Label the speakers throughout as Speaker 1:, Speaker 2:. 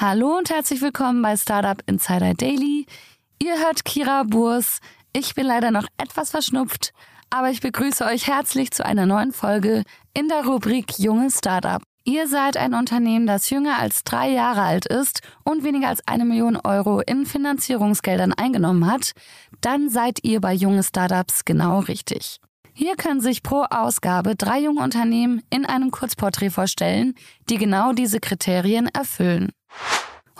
Speaker 1: Hallo und herzlich willkommen bei Startup Insider Daily. Ihr hört Kira Burs. Ich bin leider noch etwas verschnupft, aber ich begrüße euch herzlich zu einer neuen Folge in der Rubrik Junge Startup. Ihr seid ein Unternehmen, das jünger als drei Jahre alt ist und weniger als eine Million Euro in Finanzierungsgeldern eingenommen hat, dann seid ihr bei junge Startups genau richtig. Hier können sich pro Ausgabe drei junge Unternehmen in einem Kurzporträt vorstellen, die genau diese Kriterien erfüllen.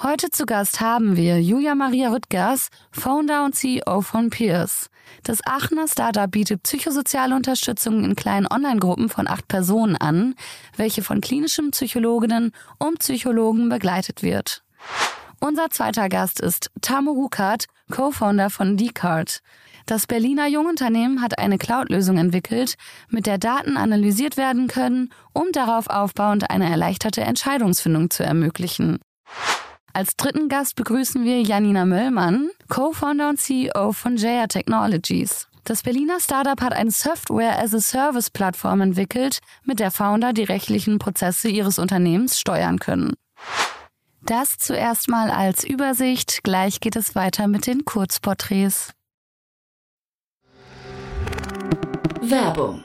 Speaker 1: Heute zu Gast haben wir Julia Maria Rüttgers, Founder und CEO von Peers. Das Aachener Startup bietet psychosoziale Unterstützung in kleinen Online-Gruppen von acht Personen an, welche von klinischen Psychologinnen und Psychologen begleitet wird. Unser zweiter Gast ist Tamu Rukat, Co-Founder von Decard. Das Berliner Jungunternehmen hat eine Cloud-Lösung entwickelt, mit der Daten analysiert werden können, um darauf aufbauend eine erleichterte Entscheidungsfindung zu ermöglichen. Als dritten Gast begrüßen wir Janina Möllmann, Co-Founder und CEO von Jaya Technologies. Das Berliner Startup hat eine Software-as-a-Service-Plattform entwickelt, mit der Founder die rechtlichen Prozesse ihres Unternehmens steuern können. Das zuerst mal als Übersicht, gleich geht es weiter mit den Kurzporträts.
Speaker 2: Werbung.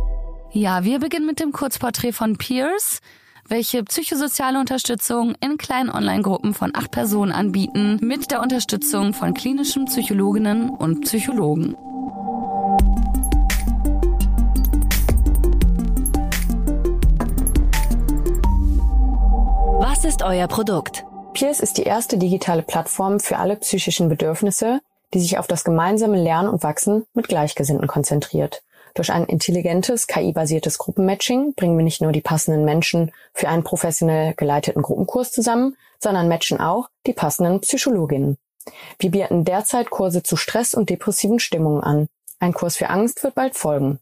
Speaker 1: Ja, wir beginnen mit dem Kurzporträt von Peers, welche psychosoziale Unterstützung in kleinen Online-Gruppen von acht Personen anbieten, mit der Unterstützung von klinischen Psychologinnen und Psychologen.
Speaker 2: Was ist euer Produkt?
Speaker 3: Peers ist die erste digitale Plattform für alle psychischen Bedürfnisse, die sich auf das gemeinsame Lernen und Wachsen mit Gleichgesinnten konzentriert. Durch ein intelligentes, KI-basiertes Gruppenmatching bringen wir nicht nur die passenden Menschen für einen professionell geleiteten Gruppenkurs zusammen, sondern matchen auch die passenden Psychologinnen. Wir bieten derzeit Kurse zu Stress und depressiven Stimmungen an. Ein Kurs für Angst wird bald folgen.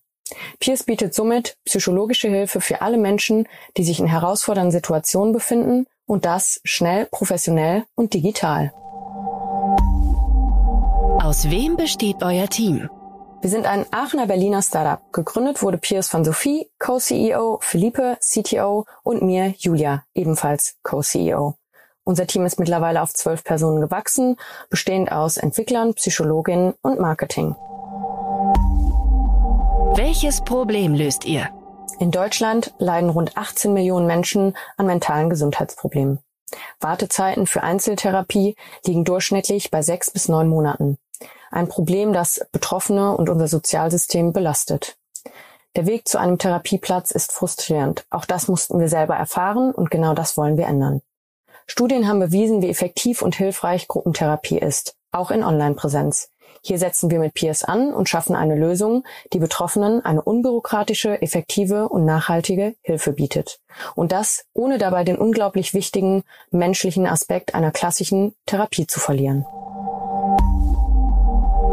Speaker 3: Peers bietet somit psychologische Hilfe für alle Menschen, die sich in herausfordernden Situationen befinden und das schnell, professionell und digital.
Speaker 2: Aus wem besteht euer Team?
Speaker 3: Wir sind ein Aachener Berliner Startup. Gegründet wurde Piers von Sophie, Co-CEO, Philippe, CTO und mir, Julia, ebenfalls Co-CEO. Unser Team ist mittlerweile auf zwölf Personen gewachsen, bestehend aus Entwicklern, Psychologinnen und Marketing.
Speaker 2: Welches Problem löst ihr?
Speaker 3: In Deutschland leiden rund 18 Millionen Menschen an mentalen Gesundheitsproblemen. Wartezeiten für Einzeltherapie liegen durchschnittlich bei sechs bis neun Monaten. Ein Problem, das Betroffene und unser Sozialsystem belastet. Der Weg zu einem Therapieplatz ist frustrierend. Auch das mussten wir selber erfahren und genau das wollen wir ändern. Studien haben bewiesen, wie effektiv und hilfreich Gruppentherapie ist, auch in Online-Präsenz. Hier setzen wir mit Peers an und schaffen eine Lösung, die Betroffenen eine unbürokratische, effektive und nachhaltige Hilfe bietet. Und das, ohne dabei den unglaublich wichtigen menschlichen Aspekt einer klassischen Therapie zu verlieren.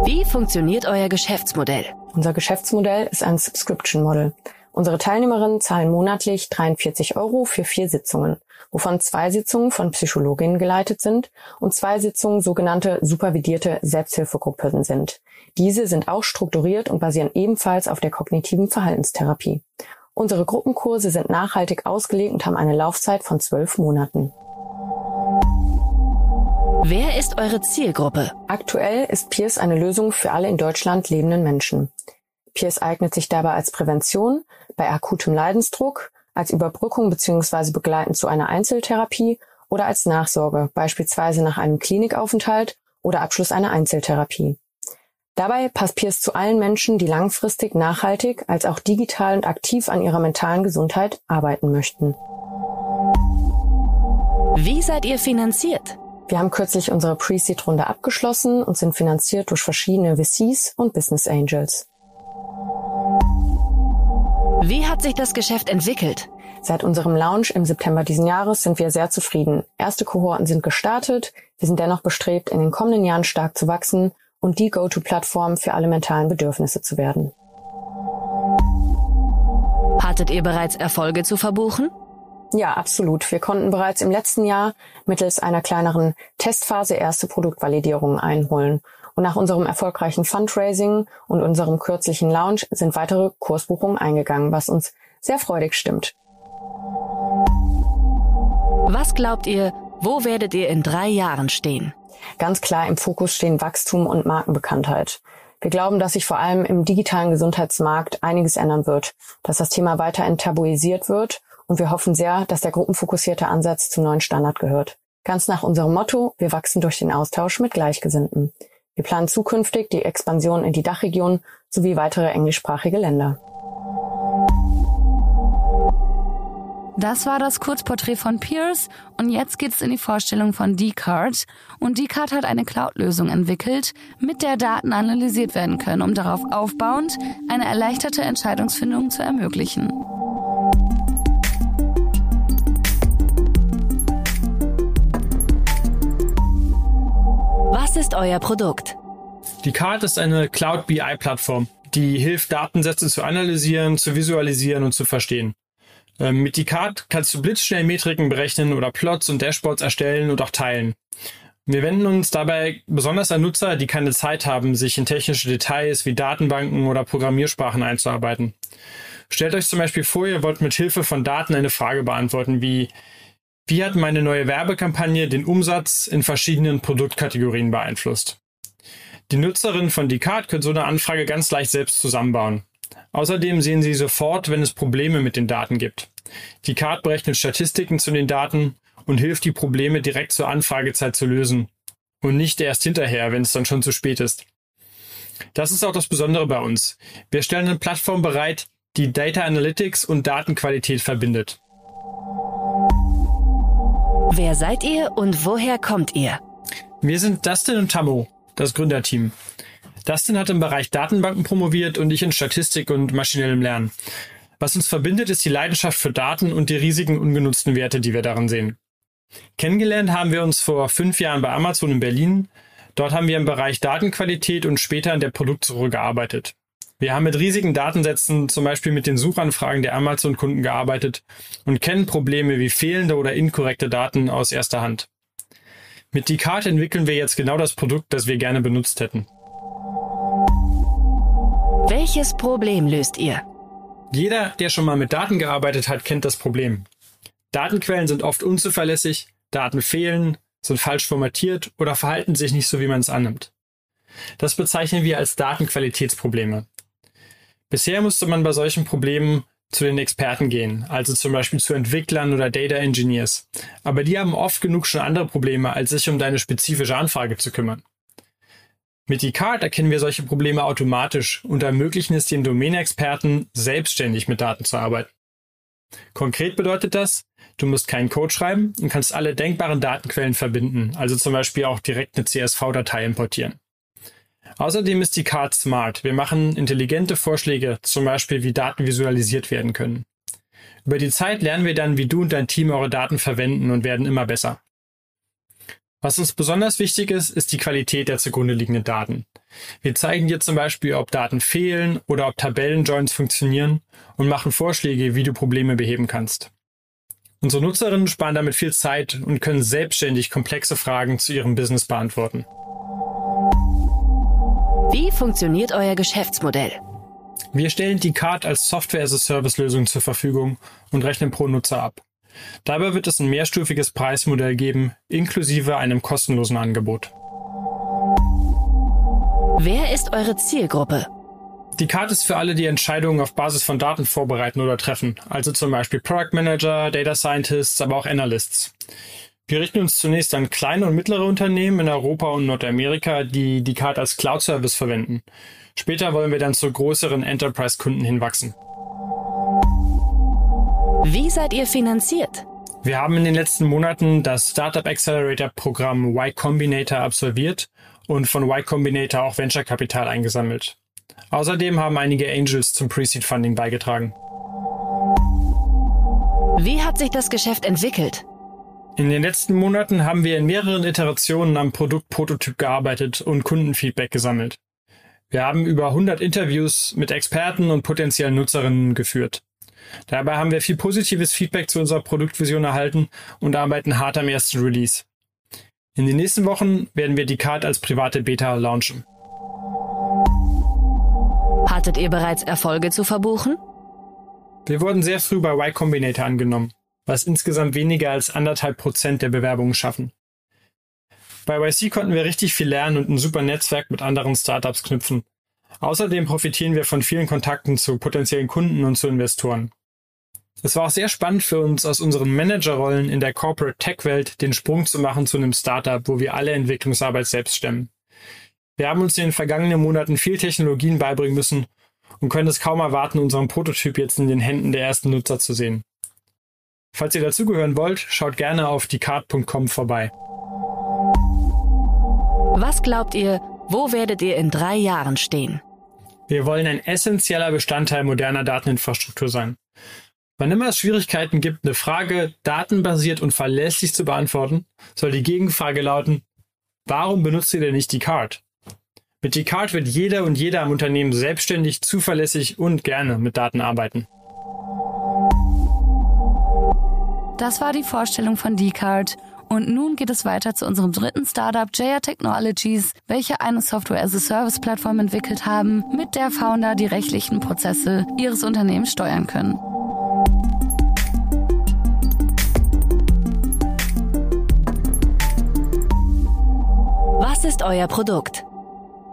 Speaker 2: Wie funktioniert euer Geschäftsmodell?
Speaker 3: Unser Geschäftsmodell ist ein Subscription Model. Unsere Teilnehmerinnen zahlen monatlich 43 Euro für vier Sitzungen, wovon zwei Sitzungen von Psychologinnen geleitet sind und zwei Sitzungen sogenannte supervidierte Selbsthilfegruppen sind. Diese sind auch strukturiert und basieren ebenfalls auf der kognitiven Verhaltenstherapie. Unsere Gruppenkurse sind nachhaltig ausgelegt und haben eine Laufzeit von zwölf Monaten.
Speaker 2: Wer ist eure Zielgruppe?
Speaker 3: Aktuell ist Peers eine Lösung für alle in Deutschland lebenden Menschen. Peers eignet sich dabei als Prävention bei akutem Leidensdruck, als Überbrückung bzw. begleitend zu einer Einzeltherapie oder als Nachsorge, beispielsweise nach einem Klinikaufenthalt oder Abschluss einer Einzeltherapie. Dabei passt Peers zu allen Menschen, die langfristig nachhaltig als auch digital und aktiv an ihrer mentalen Gesundheit arbeiten möchten.
Speaker 2: Wie seid ihr finanziert?
Speaker 3: Wir haben kürzlich unsere Pre-Seed-Runde abgeschlossen und sind finanziert durch verschiedene VCs und Business Angels.
Speaker 2: Wie hat sich das Geschäft entwickelt?
Speaker 3: Seit unserem Launch im September diesen Jahres sind wir sehr zufrieden. Erste Kohorten sind gestartet. Wir sind dennoch bestrebt, in den kommenden Jahren stark zu wachsen und die Go-to-Plattform für alle mentalen Bedürfnisse zu werden.
Speaker 2: Hattet ihr bereits Erfolge zu verbuchen?
Speaker 3: Ja, absolut. Wir konnten bereits im letzten Jahr mittels einer kleineren Testphase erste Produktvalidierungen einholen. Und nach unserem erfolgreichen Fundraising und unserem kürzlichen Launch sind weitere Kursbuchungen eingegangen, was uns sehr freudig stimmt.
Speaker 2: Was glaubt ihr, wo werdet ihr in drei Jahren stehen?
Speaker 3: Ganz klar im Fokus stehen Wachstum und Markenbekanntheit. Wir glauben, dass sich vor allem im digitalen Gesundheitsmarkt einiges ändern wird, dass das Thema weiter enttabuisiert wird und wir hoffen sehr, dass der gruppenfokussierte Ansatz zum neuen Standard gehört. Ganz nach unserem Motto, wir wachsen durch den Austausch mit Gleichgesinnten. Wir planen zukünftig die Expansion in die Dachregion sowie weitere englischsprachige Länder.
Speaker 1: Das war das Kurzporträt von Pierce und jetzt geht's in die Vorstellung von Dcard. Und Dcard hat eine Cloud-Lösung entwickelt, mit der Daten analysiert werden können, um darauf aufbauend eine erleichterte Entscheidungsfindung zu ermöglichen.
Speaker 2: Was ist euer Produkt?
Speaker 4: Die Card ist eine Cloud BI-Plattform, die hilft, Datensätze zu analysieren, zu visualisieren und zu verstehen. Ähm, mit die Card kannst du blitzschnell Metriken berechnen oder Plots und Dashboards erstellen und auch teilen. Wir wenden uns dabei besonders an Nutzer, die keine Zeit haben, sich in technische Details wie Datenbanken oder Programmiersprachen einzuarbeiten. Stellt euch zum Beispiel vor, ihr wollt mit Hilfe von Daten eine Frage beantworten wie wie hat meine neue Werbekampagne den Umsatz in verschiedenen Produktkategorien beeinflusst? Die Nutzerinnen von Descartes können so eine Anfrage ganz leicht selbst zusammenbauen. Außerdem sehen Sie sofort, wenn es Probleme mit den Daten gibt. Descartes berechnet Statistiken zu den Daten und hilft, die Probleme direkt zur Anfragezeit zu lösen. Und nicht erst hinterher, wenn es dann schon zu spät ist. Das ist auch das Besondere bei uns. Wir stellen eine Plattform bereit, die Data Analytics und Datenqualität verbindet.
Speaker 2: Wer seid ihr und woher kommt ihr?
Speaker 4: Wir sind Dustin und Tammo, das Gründerteam. Dustin hat im Bereich Datenbanken promoviert und ich in Statistik und maschinellem Lernen. Was uns verbindet, ist die Leidenschaft für Daten und die riesigen ungenutzten Werte, die wir darin sehen. Kennengelernt haben wir uns vor fünf Jahren bei Amazon in Berlin. Dort haben wir im Bereich Datenqualität und später in der Produktsuche gearbeitet. Wir haben mit riesigen Datensätzen, zum Beispiel mit den Suchanfragen der Amazon-Kunden gearbeitet und kennen Probleme wie fehlende oder inkorrekte Daten aus erster Hand. Mit die Karte entwickeln wir jetzt genau das Produkt, das wir gerne benutzt hätten.
Speaker 2: Welches Problem löst ihr?
Speaker 4: Jeder, der schon mal mit Daten gearbeitet hat, kennt das Problem. Datenquellen sind oft unzuverlässig, Daten fehlen, sind falsch formatiert oder verhalten sich nicht so, wie man es annimmt. Das bezeichnen wir als Datenqualitätsprobleme. Bisher musste man bei solchen Problemen zu den Experten gehen, also zum Beispiel zu Entwicklern oder Data Engineers. Aber die haben oft genug schon andere Probleme, als sich um deine spezifische Anfrage zu kümmern. Mit eCard erkennen wir solche Probleme automatisch und ermöglichen es den Domänexperten, selbstständig mit Daten zu arbeiten. Konkret bedeutet das, du musst keinen Code schreiben und kannst alle denkbaren Datenquellen verbinden, also zum Beispiel auch direkt eine CSV-Datei importieren. Außerdem ist die Card smart. Wir machen intelligente Vorschläge, zum Beispiel wie Daten visualisiert werden können. Über die Zeit lernen wir dann, wie du und dein Team eure Daten verwenden und werden immer besser. Was uns besonders wichtig ist, ist die Qualität der zugrunde liegenden Daten. Wir zeigen dir zum Beispiel, ob Daten fehlen oder ob Tabellenjoins funktionieren und machen Vorschläge, wie du Probleme beheben kannst. Unsere Nutzerinnen sparen damit viel Zeit und können selbstständig komplexe Fragen zu ihrem Business beantworten.
Speaker 2: Wie funktioniert euer Geschäftsmodell?
Speaker 4: Wir stellen die Card als Software-as-a-Service-Lösung zur Verfügung und rechnen pro Nutzer ab. Dabei wird es ein mehrstufiges Preismodell geben, inklusive einem kostenlosen Angebot.
Speaker 2: Wer ist eure Zielgruppe?
Speaker 4: Die Card ist für alle, die Entscheidungen auf Basis von Daten vorbereiten oder treffen, also zum Beispiel Product Manager, Data Scientists, aber auch Analysts. Wir richten uns zunächst an kleine und mittlere Unternehmen in Europa und Nordamerika, die die Card als Cloud-Service verwenden. Später wollen wir dann zu größeren Enterprise-Kunden hinwachsen.
Speaker 2: Wie seid ihr finanziert?
Speaker 4: Wir haben in den letzten Monaten das Startup Accelerator Programm Y Combinator absolviert und von Y Combinator auch Venture Kapital eingesammelt. Außerdem haben einige Angels zum Pre-Seed Funding beigetragen.
Speaker 2: Wie hat sich das Geschäft entwickelt?
Speaker 4: In den letzten Monaten haben wir in mehreren Iterationen am Produktprototyp gearbeitet und Kundenfeedback gesammelt. Wir haben über 100 Interviews mit Experten und potenziellen Nutzerinnen geführt. Dabei haben wir viel positives Feedback zu unserer Produktvision erhalten und arbeiten hart am ersten Release. In den nächsten Wochen werden wir die Card als private Beta launchen.
Speaker 2: Hattet ihr bereits Erfolge zu verbuchen?
Speaker 4: Wir wurden sehr früh bei Y Combinator angenommen, was insgesamt weniger als anderthalb Prozent der Bewerbungen schaffen. Bei YC konnten wir richtig viel lernen und ein super Netzwerk mit anderen Startups knüpfen. Außerdem profitieren wir von vielen Kontakten zu potenziellen Kunden und zu Investoren. Es war auch sehr spannend für uns, aus unseren Managerrollen in der Corporate Tech-Welt den Sprung zu machen zu einem Startup, wo wir alle Entwicklungsarbeit selbst stemmen. Wir haben uns in den vergangenen Monaten viel Technologien beibringen müssen und können es kaum erwarten, unseren Prototyp jetzt in den Händen der ersten Nutzer zu sehen. Falls ihr dazugehören wollt, schaut gerne auf diecard.com vorbei.
Speaker 2: Was glaubt ihr, wo werdet ihr in drei Jahren stehen?
Speaker 4: Wir wollen ein essentieller Bestandteil moderner Dateninfrastruktur sein. Wann immer es Schwierigkeiten gibt, eine Frage datenbasiert und verlässlich zu beantworten, soll die Gegenfrage lauten, warum benutzt ihr denn nicht die Card? Mit die Card wird jeder und jeder am Unternehmen selbstständig, zuverlässig und gerne mit Daten arbeiten.
Speaker 1: Das war die Vorstellung von D-Card und nun geht es weiter zu unserem dritten Startup JR Technologies, welche eine Software-as-a-Service-Plattform entwickelt haben, mit der Founder die rechtlichen Prozesse ihres Unternehmens steuern können.
Speaker 2: Was ist euer Produkt?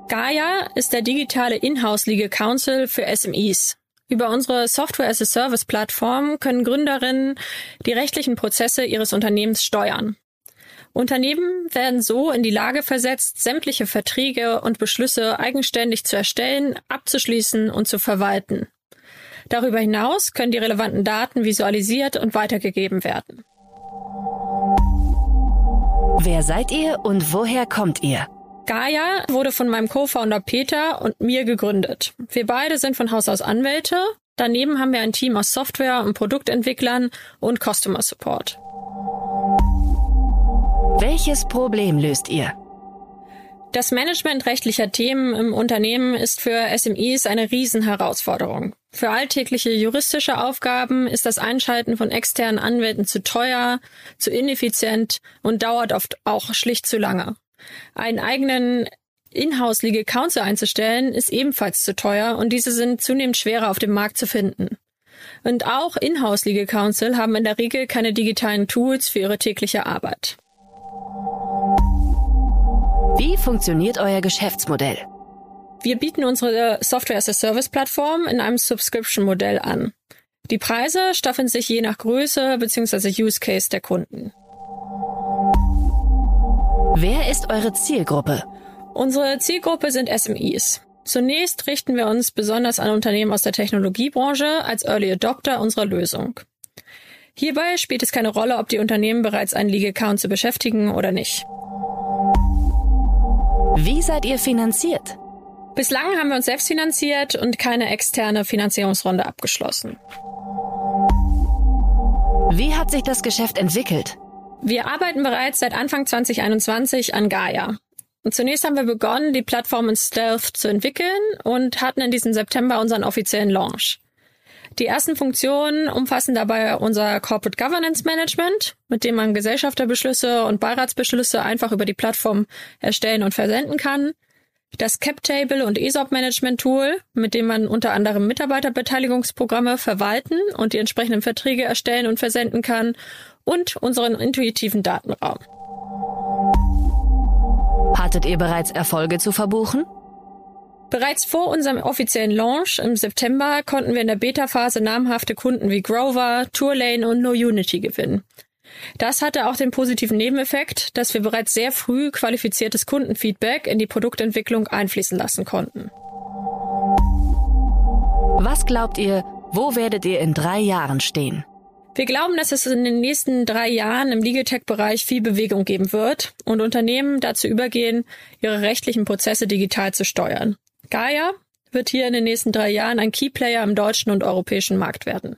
Speaker 5: Gaia ist der digitale Inhouse Legal Council für SMEs. Über unsere Software-as-a-Service-Plattform können Gründerinnen die rechtlichen Prozesse ihres Unternehmens steuern. Unternehmen werden so in die Lage versetzt, sämtliche Verträge und Beschlüsse eigenständig zu erstellen, abzuschließen und zu verwalten. Darüber hinaus können die relevanten Daten visualisiert und weitergegeben werden.
Speaker 2: Wer seid ihr und woher kommt ihr?
Speaker 5: Gaia wurde von meinem Co-Founder Peter und mir gegründet. Wir beide sind von Haus aus Anwälte. Daneben haben wir ein Team aus Software- und Produktentwicklern und Customer Support.
Speaker 2: Welches Problem löst ihr?
Speaker 5: Das Management rechtlicher Themen im Unternehmen ist für SMEs eine Riesenherausforderung. Für alltägliche juristische Aufgaben ist das Einschalten von externen Anwälten zu teuer, zu ineffizient und dauert oft auch schlicht zu lange. Einen eigenen Inhouse Legal Counsel einzustellen ist ebenfalls zu teuer und diese sind zunehmend schwerer auf dem Markt zu finden. Und auch Inhouse Legal Counsel haben in der Regel keine digitalen Tools für ihre tägliche Arbeit.
Speaker 2: Wie funktioniert euer Geschäftsmodell?
Speaker 5: Wir bieten unsere Software-as-a-Service-Plattform in einem Subscription-Modell an. Die Preise staffeln sich je nach Größe bzw. Use Case der Kunden.
Speaker 2: Wer ist eure Zielgruppe?
Speaker 5: Unsere Zielgruppe sind SMEs. Zunächst richten wir uns besonders an Unternehmen aus der Technologiebranche als Early Adopter unserer Lösung. Hierbei spielt es keine Rolle, ob die Unternehmen bereits einen Legal Counsel beschäftigen oder nicht.
Speaker 2: Wie seid ihr finanziert?
Speaker 5: Bislang haben wir uns selbst finanziert und keine externe Finanzierungsrunde abgeschlossen.
Speaker 2: Wie hat sich das Geschäft entwickelt?
Speaker 5: Wir arbeiten bereits seit Anfang 2021 an Gaia. Und zunächst haben wir begonnen, die Plattform in Stealth zu entwickeln und hatten in diesem September unseren offiziellen Launch. Die ersten Funktionen umfassen dabei unser Corporate Governance Management, mit dem man Gesellschafterbeschlüsse und Beiratsbeschlüsse einfach über die Plattform erstellen und versenden kann. Das CapTable und ESOP Management Tool, mit dem man unter anderem Mitarbeiterbeteiligungsprogramme verwalten und die entsprechenden Verträge erstellen und versenden kann und unseren intuitiven Datenraum.
Speaker 2: Hattet ihr bereits Erfolge zu verbuchen?
Speaker 5: Bereits vor unserem offiziellen Launch im September konnten wir in der Beta-Phase namhafte Kunden wie Grover, Tourlane und NoUnity gewinnen. Das hatte auch den positiven Nebeneffekt, dass wir bereits sehr früh qualifiziertes Kundenfeedback in die Produktentwicklung einfließen lassen konnten.
Speaker 2: Was glaubt ihr, wo werdet ihr in drei Jahren stehen?
Speaker 5: Wir glauben, dass es in den nächsten drei Jahren im Legal Tech-Bereich viel Bewegung geben wird und Unternehmen dazu übergehen, ihre rechtlichen Prozesse digital zu steuern. Gaia wird hier in den nächsten drei Jahren ein Keyplayer im deutschen und europäischen Markt werden.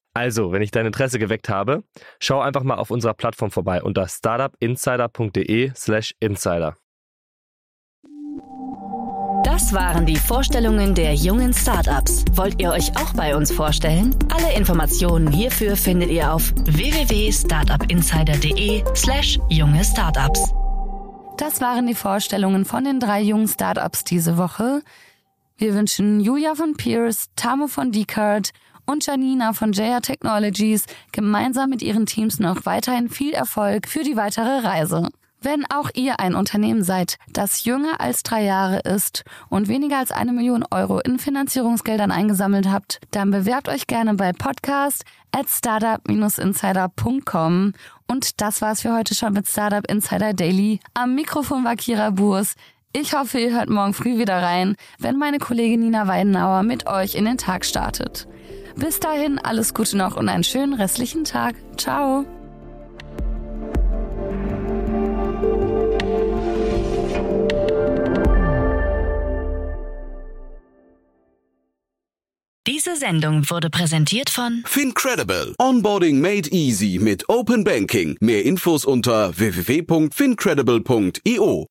Speaker 6: Also, wenn ich dein Interesse geweckt habe, schau einfach mal auf unserer Plattform vorbei unter startupinsider.de/slash insider.
Speaker 2: Das waren die Vorstellungen der jungen Startups. Wollt ihr euch auch bei uns vorstellen? Alle Informationen hierfür findet ihr auf www.startupinsider.de/slash junge Startups.
Speaker 1: Das waren die Vorstellungen von den drei jungen Startups diese Woche. Wir wünschen Julia von Pierce, Tamo von Decard und Janina von JR Technologies gemeinsam mit ihren Teams noch weiterhin viel Erfolg für die weitere Reise. Wenn auch ihr ein Unternehmen seid, das jünger als drei Jahre ist und weniger als eine Million Euro in Finanzierungsgeldern eingesammelt habt, dann bewerbt euch gerne bei podcast at startup-insider.com. Und das war's für heute schon mit Startup Insider Daily. Am Mikrofon war Kira Burs. Ich hoffe, ihr hört morgen früh wieder rein, wenn meine Kollegin Nina Weidenauer mit euch in den Tag startet. Bis dahin alles Gute noch und einen schönen restlichen Tag. Ciao.
Speaker 2: Diese Sendung wurde präsentiert von
Speaker 7: Fincredible. Onboarding made easy mit Open Banking. Mehr Infos unter www.fincredible.io.